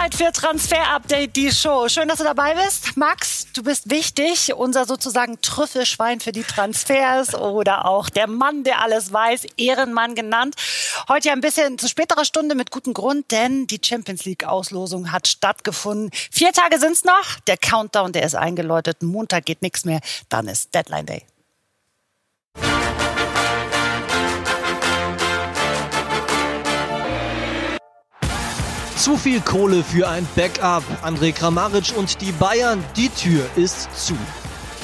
Zeit für Transfer Update, die Show. Schön, dass du dabei bist. Max, du bist wichtig, unser sozusagen Trüffelschwein für die Transfers oder auch der Mann, der alles weiß, Ehrenmann genannt. Heute ja ein bisschen zu späterer Stunde mit gutem Grund, denn die Champions League Auslosung hat stattgefunden. Vier Tage sind's noch. Der Countdown, der ist eingeläutet. Montag geht nichts mehr. Dann ist Deadline Day. Zu viel Kohle für ein Backup. André Kramaric und die Bayern, die Tür ist zu.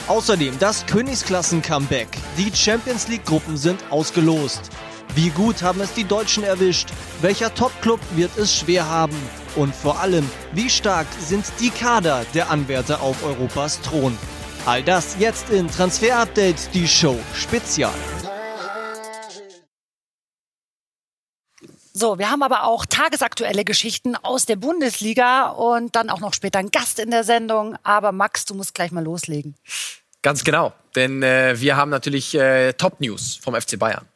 Außerdem das Königsklassen-Comeback. Die Champions League-Gruppen sind ausgelost. Wie gut haben es die Deutschen erwischt? Welcher Top-Club wird es schwer haben? Und vor allem, wie stark sind die Kader der Anwärter auf Europas Thron? All das jetzt in Transfer Update, die Show Spezial. So, wir haben aber auch tagesaktuelle Geschichten aus der Bundesliga und dann auch noch später ein Gast in der Sendung. Aber Max, du musst gleich mal loslegen. Ganz genau, denn äh, wir haben natürlich äh, Top News vom FC Bayern.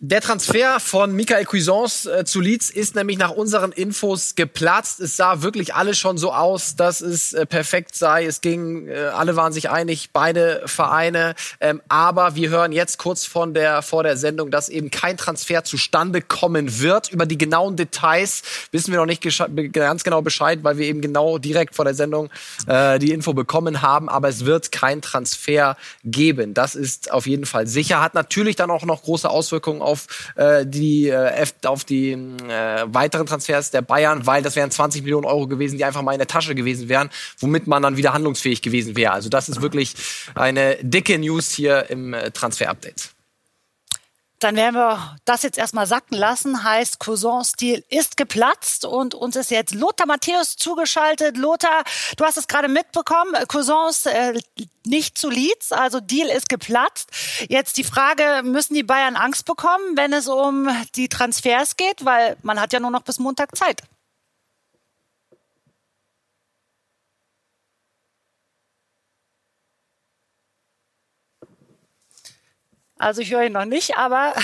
Der Transfer von Michael Cuisance äh, zu Leeds ist nämlich nach unseren Infos geplatzt. Es sah wirklich alles schon so aus, dass es äh, perfekt sei. Es ging, äh, alle waren sich einig, beide Vereine. Ähm, aber wir hören jetzt kurz von der, vor der Sendung, dass eben kein Transfer zustande kommen wird. Über die genauen Details wissen wir noch nicht ganz genau Bescheid, weil wir eben genau direkt vor der Sendung die Info bekommen haben. Aber es wird kein Transfer geben. Das ist auf jeden Fall sicher. Hat natürlich dann auch noch große Auswirkungen auf äh, die, äh, auf die äh, weiteren Transfers der Bayern, weil das wären 20 Millionen Euro gewesen, die einfach mal in der Tasche gewesen wären, womit man dann wieder handlungsfähig gewesen wäre. Also das ist wirklich eine dicke News hier im äh, Transfer-Update. Dann werden wir das jetzt erstmal sacken lassen. Heißt, Cousin-Stil ist geplatzt und uns ist jetzt Lothar Matthäus zugeschaltet. Lothar, du hast es gerade mitbekommen. Cousins äh, nicht zu Leeds, also Deal ist geplatzt. Jetzt die Frage, müssen die Bayern Angst bekommen, wenn es um die Transfers geht? Weil man hat ja nur noch bis Montag Zeit. Also ich höre ihn noch nicht, aber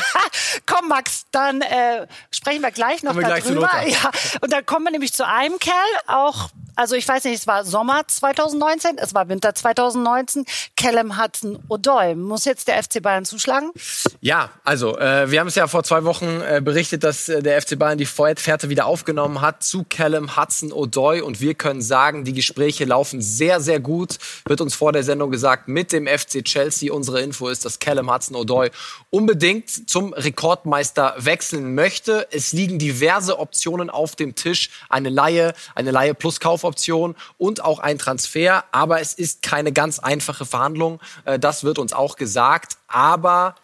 komm Max, dann äh, sprechen wir gleich noch darüber. Gleich ja, und dann kommen wir nämlich zu einem Kerl, auch also ich weiß nicht, es war Sommer 2019, es war Winter 2019. Callum Hudson Odoi. Muss jetzt der FC Bayern zuschlagen? Ja, also äh, wir haben es ja vor zwei Wochen äh, berichtet, dass äh, der FC Bayern die Fährte wieder aufgenommen hat zu Callum Hudson Odoi und wir können sagen, die Gespräche laufen sehr, sehr gut. Wird uns vor der Sendung gesagt, mit dem FC Chelsea. Unsere Info ist, dass Callum Hudson Odoi unbedingt zum Rekordmeister wechseln möchte. Es liegen diverse Optionen auf dem Tisch. Eine Laie, eine Laie plus Kauf Kaufoption und auch ein Transfer. Aber es ist keine ganz einfache Verhandlung. Äh, das wird uns auch gesagt. Aber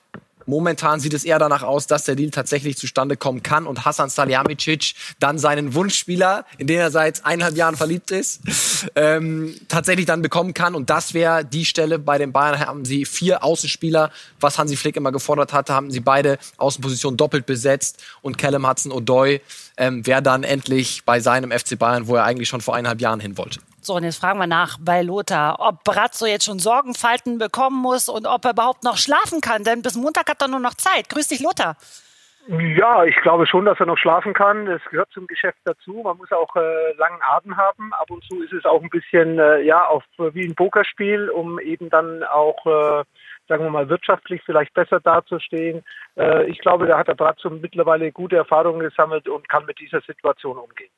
Momentan sieht es eher danach aus, dass der Deal tatsächlich zustande kommen kann und Hassan Salihamidzic dann seinen Wunschspieler, in den er seit eineinhalb Jahren verliebt ist, ähm, tatsächlich dann bekommen kann. Und das wäre die Stelle. Bei den Bayern haben sie vier Außenspieler, was Hansi Flick immer gefordert hatte, haben sie beide Außenpositionen doppelt besetzt. Und Callum Hudson-Odoi ähm, wäre dann endlich bei seinem FC Bayern, wo er eigentlich schon vor eineinhalb Jahren hin wollte. So, und jetzt fragen wir nach bei Lothar, ob Brazzo jetzt schon Sorgenfalten bekommen muss und ob er überhaupt noch schlafen kann, denn bis Montag hat er nur noch Zeit. Grüß dich, Lothar. Ja, ich glaube schon, dass er noch schlafen kann. Das gehört zum Geschäft dazu. Man muss auch äh, langen Atem haben. Ab und zu ist es auch ein bisschen äh, ja auf wie ein Pokerspiel, um eben dann auch äh, sagen wir mal wirtschaftlich vielleicht besser dazustehen. Äh, ich glaube, da hat der Brazzo mittlerweile gute Erfahrungen gesammelt und kann mit dieser Situation umgehen.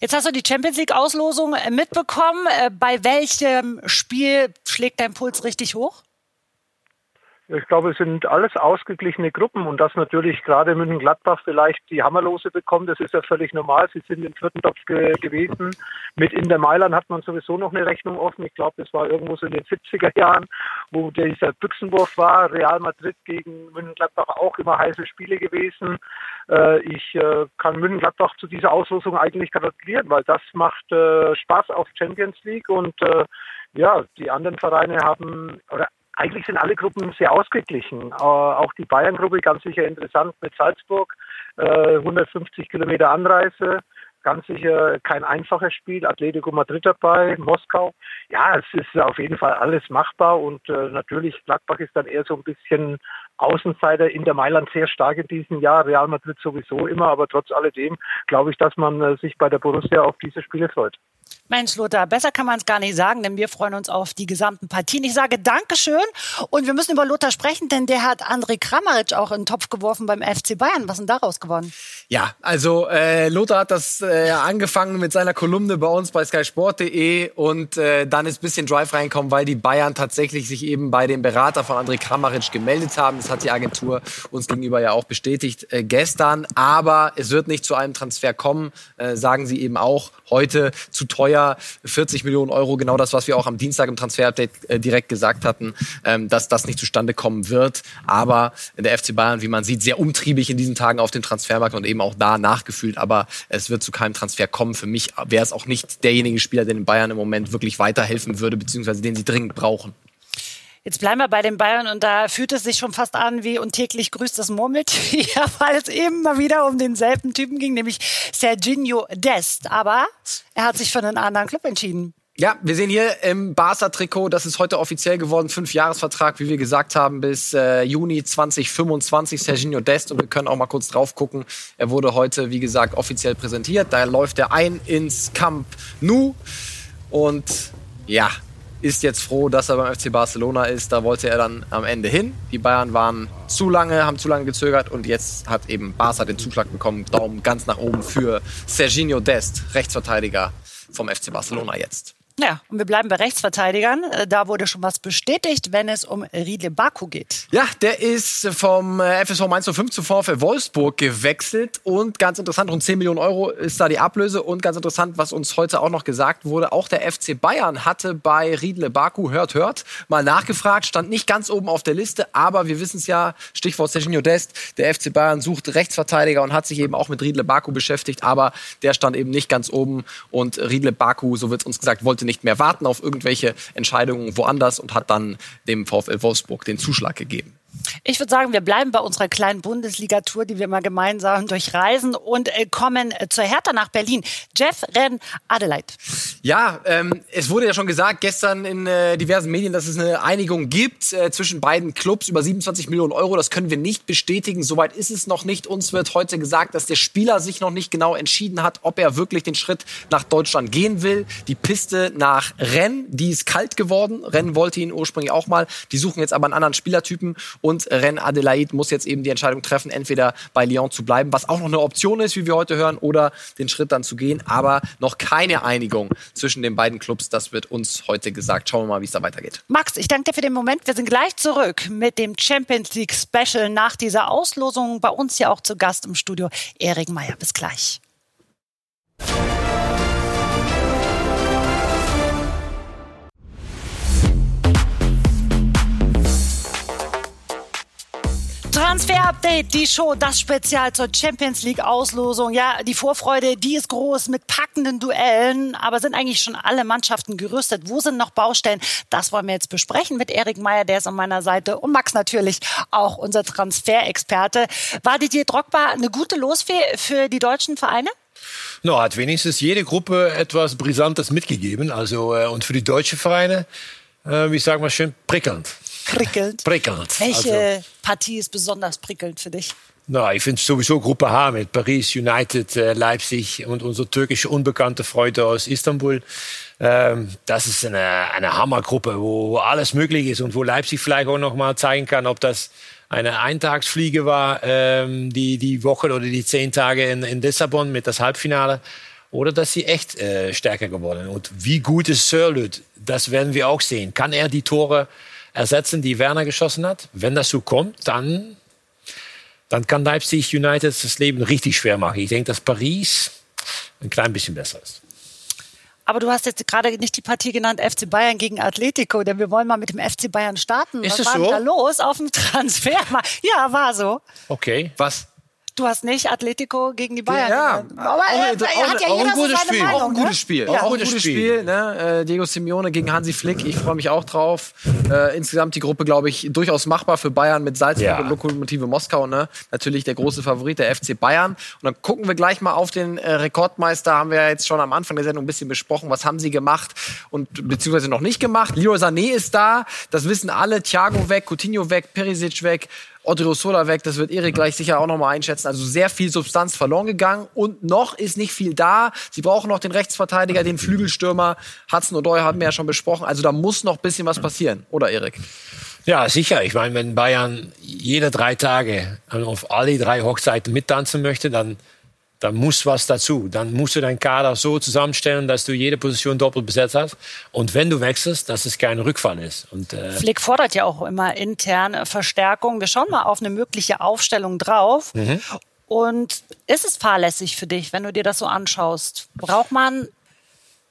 Jetzt hast du die Champions League Auslosung äh, mitbekommen. Äh, bei welchem Spiel schlägt dein Puls richtig hoch? Ich glaube, es sind alles ausgeglichene Gruppen und dass natürlich gerade München-Gladbach vielleicht die Hammerlose bekommt, das ist ja völlig normal. Sie sind im vierten Topf ge gewesen. Mit Inter Mailand hat man sowieso noch eine Rechnung offen. Ich glaube, das war irgendwo so in den 70er Jahren, wo dieser Büchsenwurf war. Real Madrid gegen München-Gladbach auch immer heiße Spiele gewesen. Äh, ich äh, kann München-Gladbach zu dieser Auslosung eigentlich gratulieren, weil das macht äh, Spaß auf Champions League und äh, ja, die anderen Vereine haben, oder eigentlich sind alle Gruppen sehr ausgeglichen. Äh, auch die Bayern-Gruppe ganz sicher interessant mit Salzburg, 150 äh, Kilometer Anreise. ganz sicher kein einfaches Spiel. Atletico Madrid dabei, Moskau. Ja, es ist auf jeden Fall alles machbar und äh, natürlich Gladbach ist dann eher so ein bisschen Außenseiter in der Mailand sehr stark in diesem Jahr, Real Madrid sowieso immer, aber trotz alledem glaube ich, dass man sich bei der Borussia auf diese Spiele freut. Mensch, Lothar, besser kann man es gar nicht sagen, denn wir freuen uns auf die gesamten Partien. Ich sage Dankeschön und wir müssen über Lothar sprechen, denn der hat André Kramaric auch in den Topf geworfen beim FC Bayern. Was ist denn daraus geworden? Ja, also äh, Lothar hat das äh, angefangen mit seiner Kolumne bei uns bei skysport.de und äh, dann ist ein bisschen Drive reinkommen, weil die Bayern tatsächlich sich eben bei dem Berater von André Kramaric gemeldet haben. Das hat die Agentur uns gegenüber ja auch bestätigt äh, gestern. Aber es wird nicht zu einem Transfer kommen, äh, sagen sie eben auch heute zu teuer, 40 Millionen Euro, genau das, was wir auch am Dienstag im Transfer-Update äh, direkt gesagt hatten, ähm, dass das nicht zustande kommen wird. Aber der FC Bayern, wie man sieht, sehr umtriebig in diesen Tagen auf dem Transfermarkt und eben auch da nachgefühlt. Aber es wird zu keinem Transfer kommen. Für mich wäre es auch nicht derjenige Spieler, der den Bayern im Moment wirklich weiterhelfen würde, beziehungsweise den sie dringend brauchen. Jetzt bleiben wir bei den Bayern und da fühlt es sich schon fast an wie und täglich grüßt das Murmeltier, weil es eben mal wieder um denselben Typen ging, nämlich Serginho Dest. Aber er hat sich für einen anderen Club entschieden. Ja, wir sehen hier im Barca-Trikot, das ist heute offiziell geworden, fünf Jahresvertrag, wie wir gesagt haben, bis äh, Juni 2025, Serginho Dest. Und wir können auch mal kurz drauf gucken. Er wurde heute, wie gesagt, offiziell präsentiert. Da läuft er ein ins Camp Nou. Und ja, ist jetzt froh, dass er beim FC Barcelona ist. Da wollte er dann am Ende hin. Die Bayern waren zu lange, haben zu lange gezögert und jetzt hat eben Barca den Zuschlag bekommen. Daumen ganz nach oben für Serginho Dest, Rechtsverteidiger vom FC Barcelona jetzt. Ja, und wir bleiben bei Rechtsverteidigern. Äh, da wurde schon was bestätigt, wenn es um Riedle Baku geht. Ja, der ist vom äh, FSV Mainz 05 zu VfL Wolfsburg gewechselt. Und ganz interessant, rund 10 Millionen Euro ist da die Ablöse. Und ganz interessant, was uns heute auch noch gesagt wurde, auch der FC Bayern hatte bei Riedle Baku, hört, hört, mal nachgefragt, stand nicht ganz oben auf der Liste, aber wir wissen es ja, Stichwort Serginho Dest, der FC Bayern sucht Rechtsverteidiger und hat sich eben auch mit Riedle Baku beschäftigt, aber der stand eben nicht ganz oben. Und Riedle Baku, so wird uns gesagt, wollte nicht mehr warten auf irgendwelche Entscheidungen woanders und hat dann dem VfL Wolfsburg den Zuschlag gegeben. Ich würde sagen, wir bleiben bei unserer kleinen Bundesliga-Tour, die wir mal gemeinsam durchreisen und äh, kommen äh, zur Hertha nach Berlin. Jeff Renn Adelaide. Ja, ähm, es wurde ja schon gesagt gestern in äh, diversen Medien, dass es eine Einigung gibt äh, zwischen beiden Clubs über 27 Millionen Euro. Das können wir nicht bestätigen. Soweit ist es noch nicht. Uns wird heute gesagt, dass der Spieler sich noch nicht genau entschieden hat, ob er wirklich den Schritt nach Deutschland gehen will. Die Piste nach Rennes, die ist kalt geworden. Rennes wollte ihn ursprünglich auch mal. Die suchen jetzt aber einen anderen Spielertypen und Ren Adelaide muss jetzt eben die Entscheidung treffen, entweder bei Lyon zu bleiben, was auch noch eine Option ist, wie wir heute hören, oder den Schritt dann zu gehen. Aber noch keine Einigung zwischen den beiden Clubs. Das wird uns heute gesagt. Schauen wir mal, wie es da weitergeht. Max, ich danke dir für den Moment. Wir sind gleich zurück mit dem Champions League Special nach dieser Auslosung. Bei uns ja auch zu Gast im Studio Erik Meyer. Bis gleich. Transfer Update, die Show, das Spezial zur Champions League Auslosung. Ja, die Vorfreude, die ist groß mit packenden Duellen, aber sind eigentlich schon alle Mannschaften gerüstet? Wo sind noch Baustellen? Das wollen wir jetzt besprechen mit Erik Meyer, der ist an meiner Seite und Max natürlich auch unser Transferexperte. War Didier Drogba eine gute Losfee für die deutschen Vereine? No, hat wenigstens jede Gruppe etwas Brisantes mitgegeben. Also, äh, und für die deutschen Vereine, äh, wie sagen wir schön, prickelnd prickelnd. Prickelnd. Welche also. Partie ist besonders prickelnd für dich? Na, ich finde sowieso Gruppe H mit Paris, United, äh, Leipzig und unsere türkische unbekannte Freunde aus Istanbul. Ähm, das ist eine, eine Hammergruppe, wo alles möglich ist und wo Leipzig vielleicht auch noch mal zeigen kann, ob das eine Eintagsfliege war, ähm, die, die Woche oder die zehn Tage in, in Lissabon mit das Halbfinale oder dass sie echt äh, stärker geworden sind. Und wie gut ist Sörlöt, das werden wir auch sehen. Kann er die Tore ersetzen, die Werner geschossen hat. Wenn das so kommt, dann, dann kann Leipzig United das Leben richtig schwer machen. Ich denke, dass Paris ein klein bisschen besser ist. Aber du hast jetzt gerade nicht die Partie genannt FC Bayern gegen Atletico, denn wir wollen mal mit dem FC Bayern starten. Ist Was es war so? da los auf dem Transfer? Ja, war so. Okay. Was? Du hast nicht Atletico gegen die Bayern. Ja, aber er, er hat ja auch jeder ein gutes so seine Spiel. Meinung, Auch ein ne? gutes Spiel. Ja. Auch ein gutes Spiel. ne? Äh, Diego Simeone gegen Hansi Flick. Ich freue mich auch drauf. Äh, insgesamt die Gruppe, glaube ich, durchaus machbar für Bayern mit Salzburg Ja. und Lokomotive Moskau. Ne? Natürlich der große Favorit, der FC Bayern. Und dann gucken wir gleich mal auf den äh, Rekordmeister. Haben wir ja jetzt schon am Anfang der Sendung ein bisschen besprochen. Was haben sie gemacht und beziehungsweise noch nicht gemacht? Leroy Sané ist da. Das wissen alle. Thiago weg, Coutinho weg, Perisic weg. Odriozola weg, das wird Erik gleich sicher auch nochmal einschätzen. Also sehr viel Substanz verloren gegangen und noch ist nicht viel da. Sie brauchen noch den Rechtsverteidiger, den Flügelstürmer. Hudson Odoi haben wir ja schon besprochen. Also da muss noch ein bisschen was passieren, oder Erik? Ja, sicher. Ich meine, wenn Bayern jede drei Tage auf alle drei Hochzeiten mittanzen möchte, dann, dann muss was dazu. Dann musst du deinen Kader so zusammenstellen, dass du jede Position doppelt besetzt hast. Und wenn du wechselst, dass es kein Rückfall ist. Und, äh, Flick fordert ja auch immer intern äh, Verstärkung. Wir schauen mal auf eine mögliche Aufstellung drauf. Mhm. Und ist es fahrlässig für dich, wenn du dir das so anschaust? Braucht man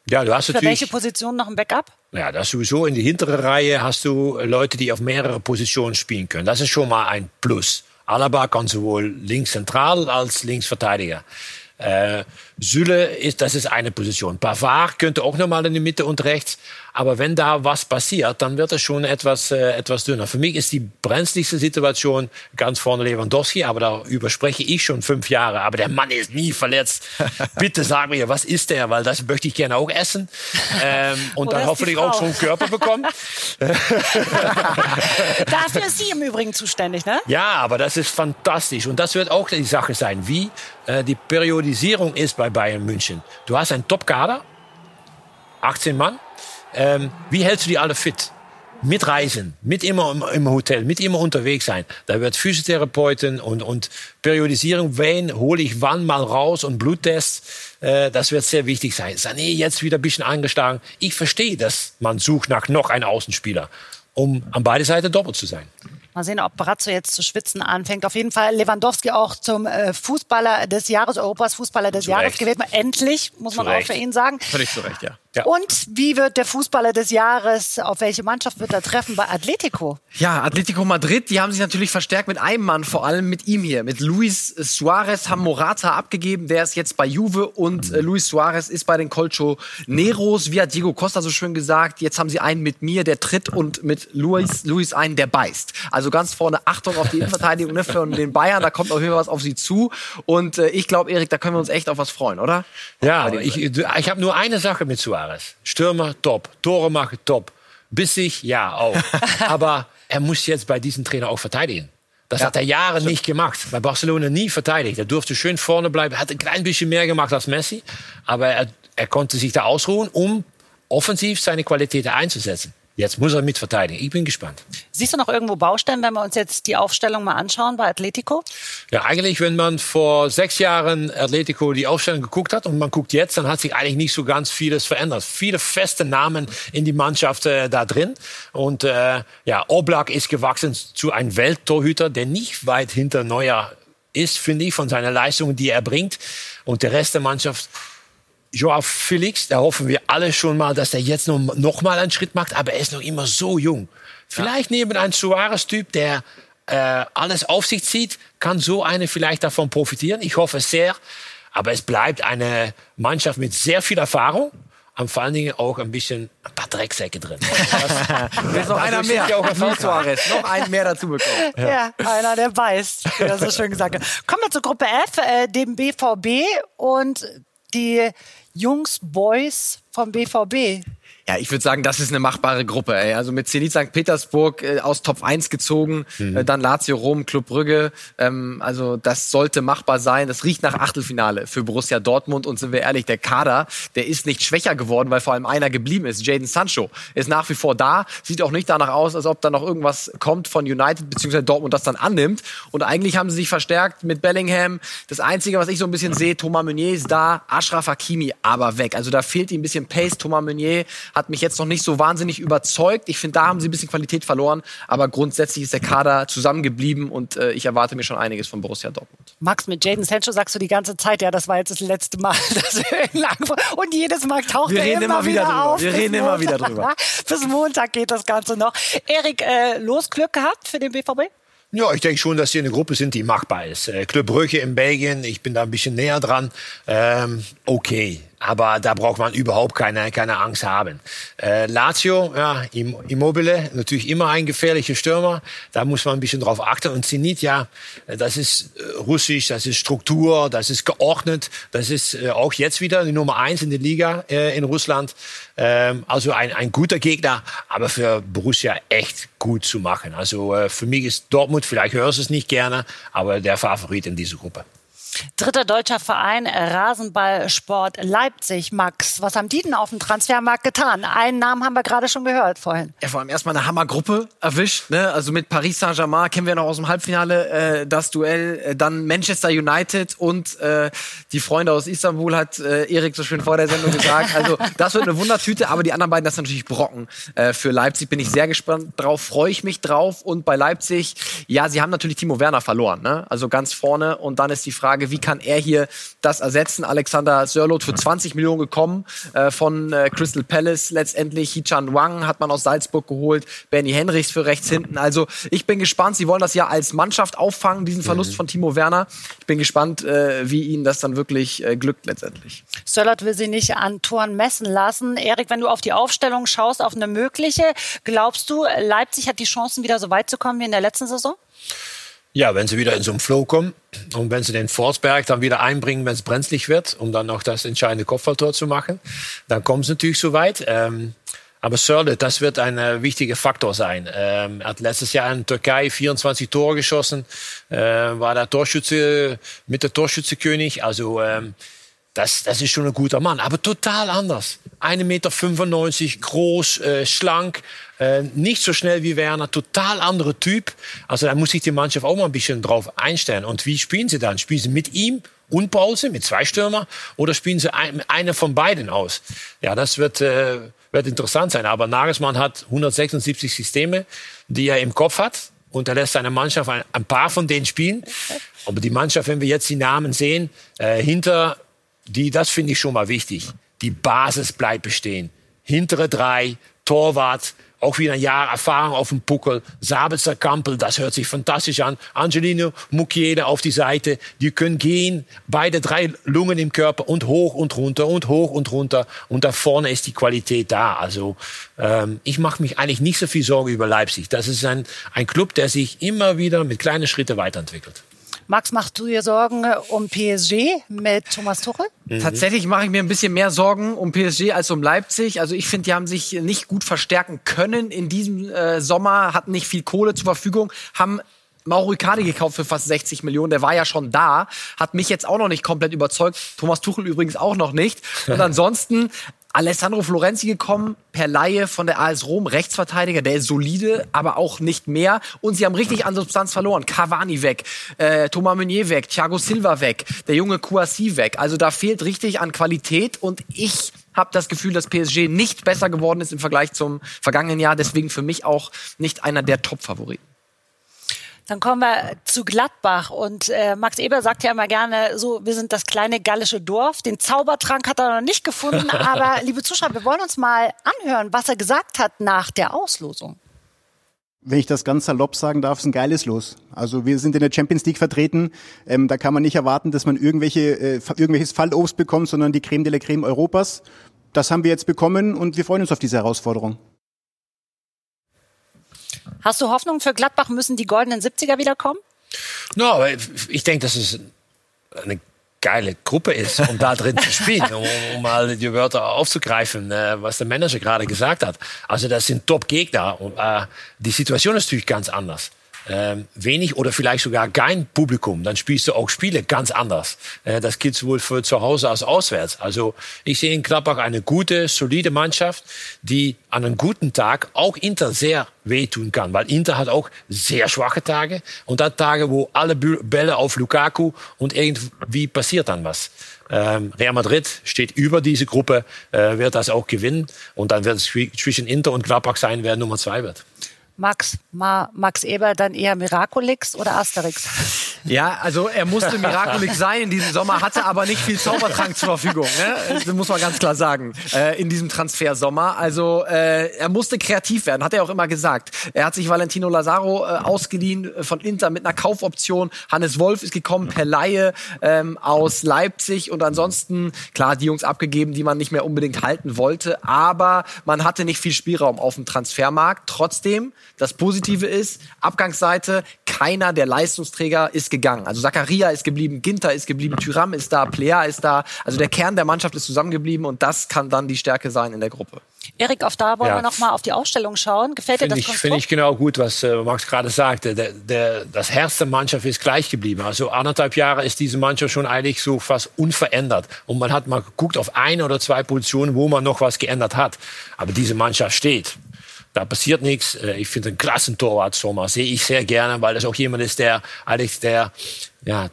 ja, du hast für welche Position noch ein Backup? Ja, das sowieso in die hintere Reihe hast du Leute, die auf mehrere Positionen spielen können. Das ist schon mal ein Plus. Alaba kann sowohl links zentral als links Verteidiger. Äh, Süle ist, das ist eine Position. Pavard könnte auch nochmal in die Mitte und rechts. Aber wenn da was passiert, dann wird es schon etwas, äh, etwas dünner. Für mich ist die brenzligste Situation ganz vorne Lewandowski, aber da überspreche ich schon fünf Jahre. Aber der Mann ist nie verletzt. Bitte sag mir, was ist der? Weil das möchte ich gerne auch essen. Ähm, und Oder dann hoffentlich auch schon Körper bekommen. Dafür ist sie im Übrigen zuständig, ne? Ja, aber das ist fantastisch. Und das wird auch die Sache sein, wie äh, die Periodisierung ist bei Bayern München. Du hast einen Top-Kader, 18 Mann. Ähm, wie hältst du die alle fit? Mit Reisen, mit immer im, im Hotel, mit immer unterwegs sein. Da wird Physiotherapeuten und, und Periodisierung, wen hole ich wann mal raus und Bluttests. Äh, das wird sehr wichtig sein. Sané jetzt wieder ein bisschen angeschlagen. Ich verstehe, dass man sucht nach noch einem Außenspieler, um an beide Seiten doppelt zu sein. Mal sehen, ob Brazzo jetzt zu schwitzen anfängt. Auf jeden Fall Lewandowski auch zum äh, Fußballer des Jahres, Europas Fußballer des Zu Jahres Recht. gewählt. Endlich, muss man Zu auch Recht. für ihn sagen. Völlig zu Recht, ja. Ja. Und wie wird der Fußballer des Jahres, auf welche Mannschaft wird er treffen? Bei Atletico. Ja, Atletico Madrid, die haben sich natürlich verstärkt mit einem Mann, vor allem mit ihm hier. Mit Luis Suarez haben Morata abgegeben, der ist jetzt bei Juve und äh, Luis Suarez ist bei den Colcho Neros. Wie hat Diego Costa so schön gesagt, jetzt haben sie einen mit mir, der tritt und mit Luis, Luis einen, der beißt. Also ganz vorne Achtung auf die Innenverteidigung ne, von den Bayern, da kommt auf jeden Fall was auf sie zu. Und äh, ich glaube, Erik, da können wir uns echt auf was freuen, oder? Ja, ich, ich habe nur eine Sache mit Suarez. Stürmer, top. Tore machen, top. Bissig, ja, auch. aber er muss jetzt bei diesem Trainer auch verteidigen. Das hat er Jahre nicht gemacht. Bei Barcelona nie verteidigt. Er durfte schön vorne bleiben. Er hat ein klein bisschen mehr gemacht als Messi. Aber er, er konnte sich da ausruhen, um offensiv seine Qualitäten einzusetzen. Jetzt muss er mit verteidigen. Ich bin gespannt. Siehst du noch irgendwo Baustellen, wenn wir uns jetzt die Aufstellung mal anschauen bei Atletico? Ja, eigentlich, wenn man vor sechs Jahren Atletico die Aufstellung geguckt hat und man guckt jetzt, dann hat sich eigentlich nicht so ganz vieles verändert. Viele feste Namen in die Mannschaft äh, da drin. Und äh, ja, Oblak ist gewachsen zu einem Welttorhüter, der nicht weit hinter Neuer ist, finde ich, von seiner Leistung, die er bringt. Und der Rest der Mannschaft Joao Felix, da hoffen wir alle schon mal, dass er jetzt noch, noch mal einen Schritt macht, aber er ist noch immer so jung. Vielleicht neben einem Suarez-Typ, der äh, alles auf sich zieht, kann so eine vielleicht davon profitieren. Ich hoffe sehr. Aber es bleibt eine Mannschaft mit sehr viel Erfahrung. Und vor allen Dingen auch ein bisschen ein paar Drecksäcke drin. Jetzt noch einer mehr. auch. Suarez, noch einen mehr dazu bekommen. Ja. einer, der beißt, wie er so schön gesagt hat. Kommen wir zur Gruppe F, äh, dem BVB und die Jungs, Boys vom BVB. Ja, ich würde sagen, das ist eine machbare Gruppe. Ey. Also mit Zenit St. Petersburg äh, aus Top 1 gezogen, äh, dann Lazio Rom, Club Brügge. Ähm, also das sollte machbar sein. Das riecht nach Achtelfinale für Borussia Dortmund. Und sind wir ehrlich, der Kader, der ist nicht schwächer geworden, weil vor allem einer geblieben ist. Jaden Sancho ist nach wie vor da. Sieht auch nicht danach aus, als ob da noch irgendwas kommt von United bzw. Dortmund das dann annimmt. Und eigentlich haben sie sich verstärkt mit Bellingham. Das Einzige, was ich so ein bisschen sehe, Thomas Meunier ist da, Ashraf Hakimi aber weg. Also da fehlt ihm ein bisschen Pace. Thomas Meunier hat mich jetzt noch nicht so wahnsinnig überzeugt. Ich finde, da haben sie ein bisschen Qualität verloren. Aber grundsätzlich ist der Kader zusammengeblieben und äh, ich erwarte mir schon einiges von Borussia Dortmund. Max, mit Jaden Sancho sagst du die ganze Zeit, ja, das war jetzt das letzte Mal. Dass wir ihn lang und jedes Mal taucht Wir er reden immer, wieder drüber. auf. Wir reden immer wieder drüber. Bis Montag geht das Ganze noch. Erik, äh, los Glück gehabt für den BVB? Ja, ich denke schon, dass sie eine Gruppe sind, die machbar ist. Äh, Club Brugge in Belgien, ich bin da ein bisschen näher dran. Ähm, okay, aber da braucht man überhaupt keine, keine Angst haben. Äh, Lazio, ja, Immobile, natürlich immer ein gefährlicher Stürmer. Da muss man ein bisschen drauf achten. Und Zenit, ja, das ist äh, russisch, das ist Struktur, das ist geordnet. Das ist äh, auch jetzt wieder die Nummer eins in der Liga äh, in Russland. Ähm, also ein, ein guter Gegner, aber für Borussia echt gut zu machen. Also äh, für mich ist Dortmund, vielleicht hörst du es nicht gerne, aber der Favorit in dieser Gruppe. Dritter deutscher Verein Rasenballsport Leipzig. Max, was haben die denn auf dem Transfermarkt getan? Einen Namen haben wir gerade schon gehört vorhin. Ja, vor allem erstmal eine Hammergruppe erwischt. Ne? Also mit Paris Saint-Germain kennen wir noch aus dem Halbfinale äh, das Duell. Äh, dann Manchester United und äh, die Freunde aus Istanbul hat äh, Erik so schön vor der Sendung gesagt. Also das wird eine Wundertüte, aber die anderen beiden, das sind natürlich Brocken. Äh, für Leipzig bin ich sehr gespannt drauf, freue ich mich drauf. Und bei Leipzig, ja, sie haben natürlich Timo Werner verloren. Ne? Also ganz vorne. Und dann ist die Frage, wie kann er hier das ersetzen? Alexander Sörloth für 20 Millionen gekommen äh, von äh, Crystal Palace. Letztendlich Hichan Wang hat man aus Salzburg geholt. Benny Henrichs für rechts hinten. Also ich bin gespannt. Sie wollen das ja als Mannschaft auffangen, diesen Verlust mhm. von Timo Werner. Ich bin gespannt, äh, wie ihnen das dann wirklich äh, glückt letztendlich. Sörloth will sie nicht an Toren messen lassen. Erik, wenn du auf die Aufstellung schaust, auf eine mögliche, glaubst du, Leipzig hat die Chancen, wieder so weit zu kommen wie in der letzten Saison? Ja, wenn sie wieder in so einen Flow kommen und wenn sie den Forsberg dann wieder einbringen, wenn es brenzlig wird, um dann noch das entscheidende Kopfballtor zu machen, dann kommen sie natürlich so weit. Ähm, aber Sörle, das wird ein äh, wichtiger Faktor sein. Ähm, er hat letztes Jahr in Türkei 24 Tore geschossen, äh, war der Torschütze mit der Torschützekönig. Also ähm, das, das ist schon ein guter Mann, aber total anders. 1,95 Meter, groß, äh, schlank, äh, nicht so schnell wie Werner, total anderer Typ. Also da muss sich die Mannschaft auch mal ein bisschen drauf einstellen. Und wie spielen sie dann? Spielen sie mit ihm und Pause, mit zwei Stürmer, oder spielen sie ein, einer von beiden aus? Ja, das wird, äh, wird interessant sein. Aber Nagelsmann hat 176 Systeme, die er im Kopf hat. Und er lässt seine Mannschaft ein, ein paar von denen spielen. Aber die Mannschaft, wenn wir jetzt die Namen sehen, äh, hinter die, das finde ich schon mal wichtig. Die Basis bleibt bestehen. Hintere drei, Torwart, auch wieder ein Jahr Erfahrung auf dem Puckel. Sabitzer Kampel, das hört sich fantastisch an. Angelino Mukiele auf die Seite. Die können gehen, beide drei Lungen im Körper und hoch und runter und hoch und runter. Und da vorne ist die Qualität da. Also ähm, ich mache mich eigentlich nicht so viel Sorge über Leipzig. Das ist ein, ein Club, der sich immer wieder mit kleinen Schritten weiterentwickelt. Max, machst du dir Sorgen um PSG mit Thomas Tuchel? Mhm. Tatsächlich mache ich mir ein bisschen mehr Sorgen um PSG als um Leipzig. Also ich finde, die haben sich nicht gut verstärken können in diesem äh, Sommer, hatten nicht viel Kohle zur Verfügung, haben Mauro Icardi gekauft für fast 60 Millionen. Der war ja schon da, hat mich jetzt auch noch nicht komplett überzeugt. Thomas Tuchel übrigens auch noch nicht. Und ansonsten Alessandro Florenzi gekommen, per Laie von der AS Rom, Rechtsverteidiger, der ist solide, aber auch nicht mehr. Und sie haben richtig an Substanz verloren. Cavani weg, äh, Thomas Meunier weg, Thiago Silva weg, der junge Kouassi weg. Also da fehlt richtig an Qualität und ich habe das Gefühl, dass PSG nicht besser geworden ist im Vergleich zum vergangenen Jahr. Deswegen für mich auch nicht einer der Top-Favoriten. Dann kommen wir zu Gladbach und äh, Max Eber sagt ja immer gerne, so wir sind das kleine gallische Dorf. Den Zaubertrank hat er noch nicht gefunden, aber liebe Zuschauer, wir wollen uns mal anhören, was er gesagt hat nach der Auslosung. Wenn ich das ganz salopp sagen darf, ist ein geiles Los. Also wir sind in der Champions League vertreten. Ähm, da kann man nicht erwarten, dass man irgendwelche, äh, irgendwelches Fallobst bekommt, sondern die Creme de la Creme Europas. Das haben wir jetzt bekommen und wir freuen uns auf diese Herausforderung. Hast du Hoffnung für Gladbach? Müssen die goldenen 70er wiederkommen? No, ich denke, dass es eine geile Gruppe ist, um da drin zu spielen, um, um, mal die Wörter aufzugreifen, äh, was der Manager gerade gesagt hat. Also das sind Top-Gegner und äh, die Situation ist natürlich ganz anders ähm, wenig oder vielleicht sogar kein Publikum, dann spielst du auch Spiele ganz anders. Äh, das gilt sowohl für zu Hause als auswärts. Also ich sehe in Gladbach eine gute, solide Mannschaft, die an einem guten Tag auch Inter sehr wehtun kann, weil Inter hat auch sehr schwache Tage und hat Tage, wo alle Bälle auf Lukaku und irgendwie passiert dann was. Ähm, Real Madrid steht über diese Gruppe, äh, wird das auch gewinnen und dann wird es zwischen Inter und Gladbach sein, wer Nummer zwei wird. Max, Ma, Max Eber dann eher Miraculix oder Asterix? Ja, also er musste Miraculix sein in diesem Sommer, hatte aber nicht viel Zaubertrank zur Verfügung. Ne? Das muss man ganz klar sagen. Äh, in diesem Transfersommer. Also äh, er musste kreativ werden, hat er auch immer gesagt. Er hat sich Valentino Lazaro äh, ausgeliehen von Inter mit einer Kaufoption. Hannes Wolf ist gekommen per Laie ähm, aus Leipzig und ansonsten, klar, die Jungs abgegeben, die man nicht mehr unbedingt halten wollte. Aber man hatte nicht viel Spielraum auf dem Transfermarkt. Trotzdem, das Positive ist, Abgangsseite, keiner der Leistungsträger ist gegangen. Also Zakaria ist geblieben, Ginter ist geblieben, Tyram ist da, Plea ist da. Also der Kern der Mannschaft ist zusammengeblieben und das kann dann die Stärke sein in der Gruppe. Erik, auf da wollen ja. wir noch mal auf die Ausstellung schauen. Gefällt dir das ich, Finde ich genau gut, was äh, Max gerade sagte. Der, der, das Herz der Mannschaft ist gleich geblieben. Also anderthalb Jahre ist diese Mannschaft schon eigentlich so fast unverändert. Und man hat mal geguckt auf eine oder zwei Positionen, wo man noch was geändert hat. Aber diese Mannschaft steht. Da passiert nichts. Äh, ich finde einen klassen Torwart, Sommer. Sehe ich sehr gerne, weil das auch jemand ist, der eigentlich der, ja,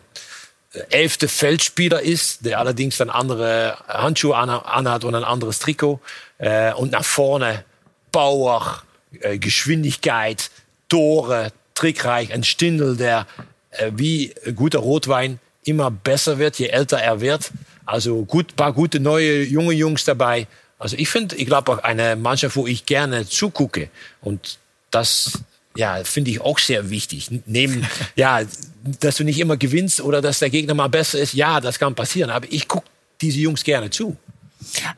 elfte Feldspieler ist, der allerdings dann andere Handschuhe anhat und ein anderes Trikot. Äh, und nach vorne Power, äh, Geschwindigkeit, Tore, trickreich, ein Stindel, der wie guter Rotwein immer besser wird, je älter er wird. Also gut, paar gute neue junge Jungs dabei. Also ich finde, ich glaube auch eine Mannschaft, wo ich gerne zugucke. Und das, ja, finde ich auch sehr wichtig. Neben, ja, dass du nicht immer gewinnst oder dass der Gegner mal besser ist. Ja, das kann passieren. Aber ich gucke diese Jungs gerne zu.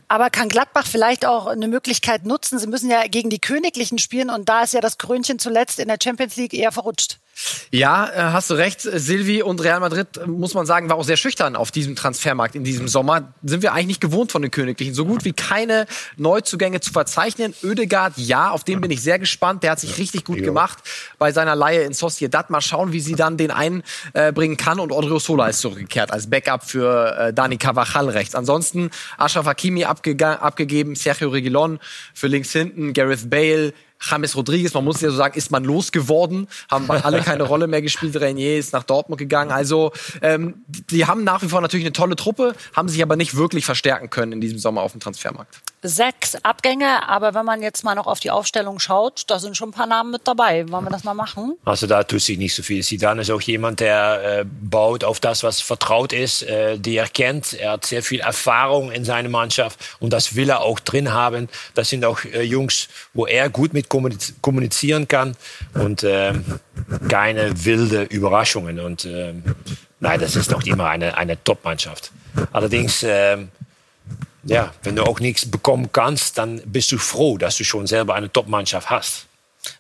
Aber kann Gladbach vielleicht auch eine Möglichkeit nutzen? Sie müssen ja gegen die Königlichen spielen und da ist ja das Krönchen zuletzt in der Champions League eher verrutscht. Ja, äh, hast du recht. Silvi und Real Madrid, äh, muss man sagen, war auch sehr schüchtern auf diesem Transfermarkt in diesem Sommer. Sind wir eigentlich nicht gewohnt von den Königlichen. So gut wie keine Neuzugänge zu verzeichnen. Ödegaard, ja, auf den bin ich sehr gespannt. Der hat sich richtig gut gemacht bei seiner Leihe in Sociedad. Mal schauen, wie sie dann den einbringen kann. Und Odrio Sola ist zurückgekehrt als Backup für äh, Dani Cavachal rechts. Ansonsten Ashraf Hakimi abgegeben, Sergio Reguilon für links hinten, Gareth Bale, James Rodriguez, man muss ja so sagen, ist man losgeworden, haben alle keine Rolle mehr gespielt. Renier ist nach Dortmund gegangen. Also ähm, die haben nach wie vor natürlich eine tolle Truppe, haben sich aber nicht wirklich verstärken können in diesem Sommer auf dem Transfermarkt sechs Abgänge, aber wenn man jetzt mal noch auf die Aufstellung schaut, da sind schon ein paar Namen mit dabei. Wollen wir das mal machen? Also da tut sich nicht so viel. Sidan ist auch jemand, der äh, baut auf das, was vertraut ist, äh, die er kennt. Er hat sehr viel Erfahrung in seiner Mannschaft und das will er auch drin haben. Das sind auch äh, Jungs, wo er gut mit kommunizieren kann und äh, keine wilde Überraschungen. Und äh, nein, das ist noch immer eine, eine Top-Mannschaft. Allerdings äh, ja, wenn du auch nichts bekommen kannst, dann bist du froh, dass du schon selber eine Top-Mannschaft hast.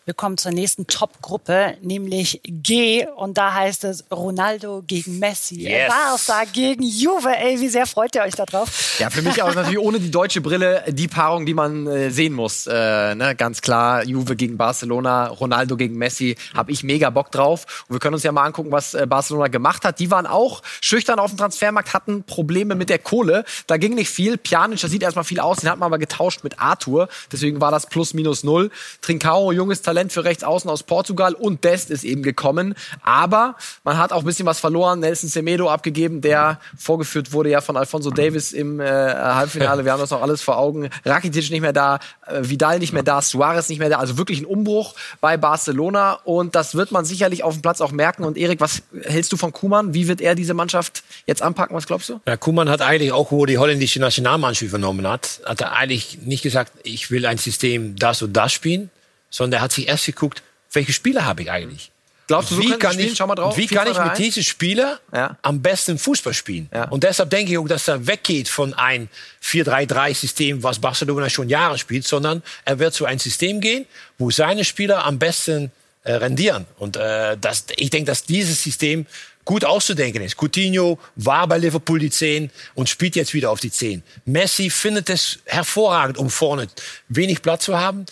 Wir kommen zur nächsten Top-Gruppe, nämlich G. Und da heißt es Ronaldo gegen Messi. Yes. Barca gegen Juve. Ey, wie sehr freut ihr euch da drauf? Ja, für mich auch natürlich ohne die deutsche Brille die Paarung, die man äh, sehen muss. Äh, ne? Ganz klar, Juve gegen Barcelona, Ronaldo gegen Messi. Habe ich mega Bock drauf. Und wir können uns ja mal angucken, was äh, Barcelona gemacht hat. Die waren auch schüchtern auf dem Transfermarkt, hatten Probleme mit der Kohle. Da ging nicht viel. Pjanic, das sieht erstmal viel aus. Den hat man aber getauscht mit Arthur. Deswegen war das plus minus null. Trincao, junges junges Talent für Rechtsaußen aus Portugal und Dest ist eben gekommen. Aber man hat auch ein bisschen was verloren. Nelson Semedo abgegeben, der vorgeführt wurde ja von Alfonso Davis im äh, Halbfinale. Wir haben das noch alles vor Augen. Rakitic nicht mehr da, äh, Vidal nicht mehr da, Suarez nicht mehr da. Also wirklich ein Umbruch bei Barcelona und das wird man sicherlich auf dem Platz auch merken. Und Erik, was hältst du von Kuman? Wie wird er diese Mannschaft jetzt anpacken? Was glaubst du? Ja, Kuman hat eigentlich auch, wo die holländische Nationalmannschaft übernommen hat, hat er eigentlich nicht gesagt, ich will ein System das und das spielen, sondern er hat sich erst geguckt, welche Spieler habe ich eigentlich? Glaubst du, so wie kann ich, Schau mal drauf. Wie kann ich mit diesen Spieler ja. am besten Fußball spielen? Ja. Und deshalb denke ich auch, dass er weggeht von ein 4-3-3-System, was Barcelona schon Jahre spielt, sondern er wird zu einem System gehen, wo seine Spieler am besten äh, rendieren. Und äh, das, ich denke, dass dieses System gut auszudenken ist. Coutinho war bei Liverpool die 10 und spielt jetzt wieder auf die 10. Messi findet es hervorragend, um vorne wenig Platz zu haben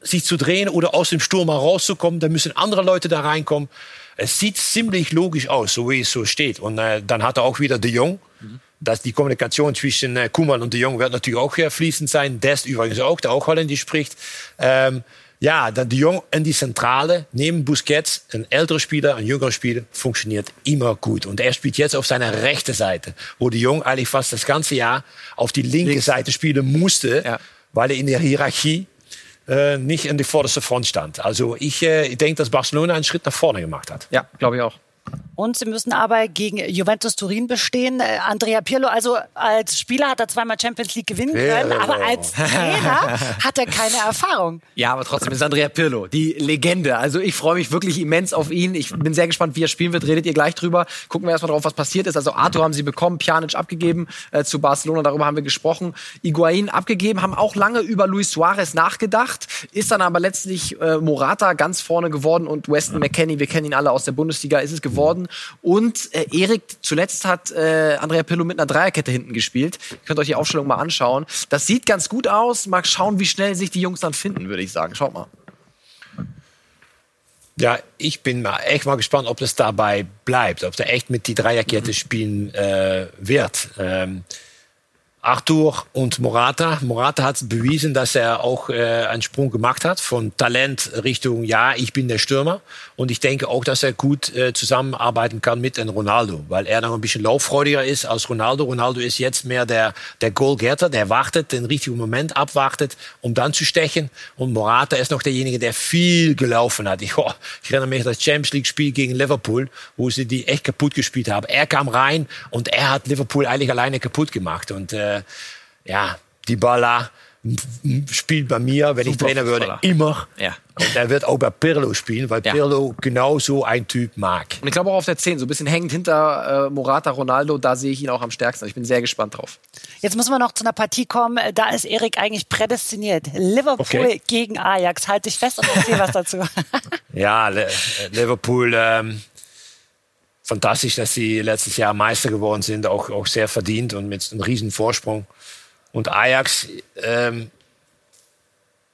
sich zu drehen oder aus dem Sturm rauszukommen. Da müssen andere Leute da reinkommen. Es sieht ziemlich logisch aus, so wie es so steht. Und äh, dann hat er auch wieder De Jong. Mhm. Dass die Kommunikation zwischen äh, Kuman und De Jong wird natürlich auch äh, fließend sein. Dest übrigens auch, der auch Holländisch spricht. Ähm, ja, dann De Jong in die Zentrale neben Busquets, ein älterer Spieler, ein jüngerer Spieler, funktioniert immer gut. Und er spielt jetzt auf seiner rechten Seite, wo De Jong eigentlich fast das ganze Jahr auf die linke Links. Seite spielen musste, ja. weil er in der Hierarchie äh, nicht in die vorderste Front stand. Also ich, äh, ich denke, dass Barcelona einen Schritt nach vorne gemacht hat. Ja, glaube ich auch. Und sie müssen aber gegen Juventus Turin bestehen. Äh, Andrea Pirlo, also als Spieler hat er zweimal Champions League gewinnen können, Pirlo. aber als Trainer hat er keine Erfahrung. Ja, aber trotzdem ist Andrea Pirlo die Legende. Also ich freue mich wirklich immens auf ihn. Ich bin sehr gespannt, wie er spielen wird. Redet ihr gleich drüber. Gucken wir erstmal drauf, was passiert ist. Also Arthur haben sie bekommen, Pjanic abgegeben äh, zu Barcelona. Darüber haben wir gesprochen. Higuain abgegeben, haben auch lange über Luis Suarez nachgedacht. Ist dann aber letztlich äh, Morata ganz vorne geworden und Weston McKenney, wir kennen ihn alle aus der Bundesliga, ist es geworden. Und äh, Erik, zuletzt hat äh, Andrea Pirlo mit einer Dreierkette hinten gespielt. Ihr könnt euch die Aufstellung mal anschauen. Das sieht ganz gut aus. Mal schauen, wie schnell sich die Jungs dann finden, würde ich sagen. Schaut mal. Ja, ich bin mal echt mal gespannt, ob das dabei bleibt, ob der echt mit die Dreierkette spielen äh, wird. Ähm, Arthur und Morata. Morata hat bewiesen, dass er auch äh, einen Sprung gemacht hat von Talent Richtung, ja, ich bin der Stürmer. Und ich denke auch, dass er gut äh, zusammenarbeiten kann mit einem Ronaldo, weil er noch ein bisschen lauffreudiger ist als Ronaldo. Ronaldo ist jetzt mehr der, der Goalgetter, der wartet, den richtigen Moment abwartet, um dann zu stechen. Und Morata ist noch derjenige, der viel gelaufen hat. Ich, oh, ich erinnere mich an das Champions League Spiel gegen Liverpool, wo sie die echt kaputt gespielt haben. Er kam rein und er hat Liverpool eigentlich alleine kaputt gemacht. Und äh, ja, die Balla spielt bei mir, wenn ich Super Trainer würde, immer. Ja. Und er wird auch bei Pirlo spielen, weil Ja. Pirlo genau so ein Typ mag. Und ich glaube auch auf der 10, so ein bisschen hängend hinter äh, Morata, Ronaldo, da sehe ich ihn auch am stärksten. Ich bin sehr gespannt drauf. Jetzt müssen wir noch zu einer Partie kommen. Da ist Erik eigentlich prädestiniert. Liverpool Okay. gegen Ajax. Halt dich fest und erzähl was dazu. Ja, Le Liverpool, ähm, fantastisch, dass sie letztes Jahr Meister geworden sind, auch, auch sehr verdient und mit einem riesen Vorsprung. Und Ajax, ähm,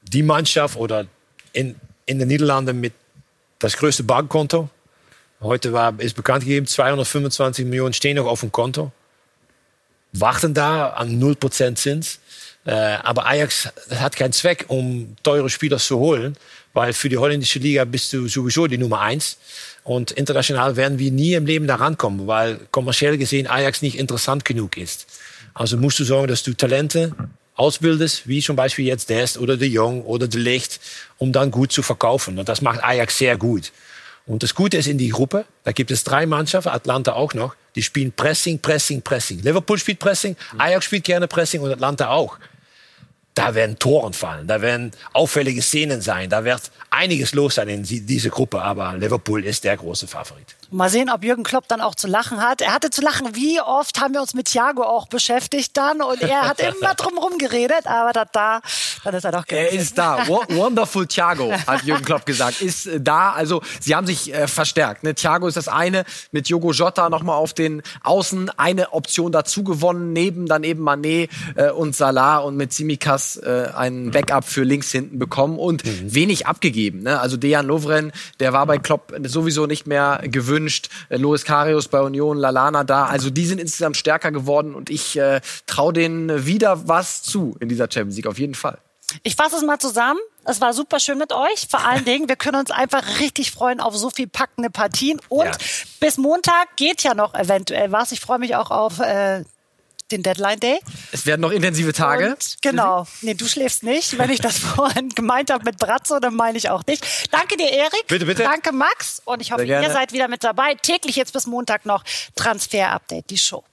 die Mannschaft oder in, in den Niederlanden mit das größte Bankkonto. Heute war, ist bekannt gegeben, 225 Millionen stehen noch auf dem Konto. Warten da an 0% Zins. Äh, aber Ajax hat keinen Zweck, um teure Spieler zu holen, weil für die holländische Liga bist du sowieso die Nummer eins. Und international werden wir nie im Leben da rankommen, weil kommerziell gesehen Ajax nicht interessant genug ist. Also musst du sorgen, dass du Talente ausbildest, wie zum Beispiel jetzt Dest oder De Jong oder De Licht, um dann gut zu verkaufen. Und das macht Ajax sehr gut. Und das Gute ist in die Gruppe, da gibt es drei Mannschaften, Atlanta auch noch, die spielen Pressing, Pressing, Pressing. Liverpool spielt Pressing, Ajax spielt gerne Pressing und Atlanta auch. Da werden Toren fallen, da werden auffällige Szenen sein, da wird einiges los sein in die- diese Gruppe, aber Liverpool ist der große Favorit. Mal sehen, ob Jürgen Klopp dann auch zu lachen hat. Er hatte zu lachen. Wie oft haben wir uns mit Thiago auch beschäftigt dann? Und er hat immer drum herum geredet, aber da, da, dann ist er doch Er gewechselt. ist da. Wo- Wonderful Thiago, hat Jürgen Klopp gesagt. Ist äh, da. Also, sie haben sich äh, verstärkt. Ne? Thiago ist das eine. Mit Jogo Jota nochmal auf den Außen eine Option dazu gewonnen. Neben dann eben Mané äh, und Salah und mit Simikas äh, einen Backup für links hinten bekommen und wenig abgegeben. Ne? Also, Dejan Lovren, der war bei Klopp sowieso nicht mehr gewünscht. Äh, Loris Karius bei Union, Lalana da. Also, die sind insgesamt stärker geworden und ich äh, traue denen wieder was zu in dieser Champions League. Auf jeden Fall. Ich fasse es mal zusammen. Es war super schön mit euch. Vor allen Dingen, wir können uns einfach richtig freuen auf so viel packende Partien. Und Ja. bis Montag geht ja noch eventuell was. Ich freue mich auch auf äh, den Deadline Day. Es werden noch intensive Tage. Und, genau. Nee, du schläfst nicht. Wenn ich das vorhin gemeint habe mit Brazzo, dann meine ich auch nicht. Danke dir, Erik. Bitte, bitte. Danke, Max. Und ich hoffe, ihr seid wieder mit dabei. Täglich jetzt bis Montag noch Transfer Update, die Show.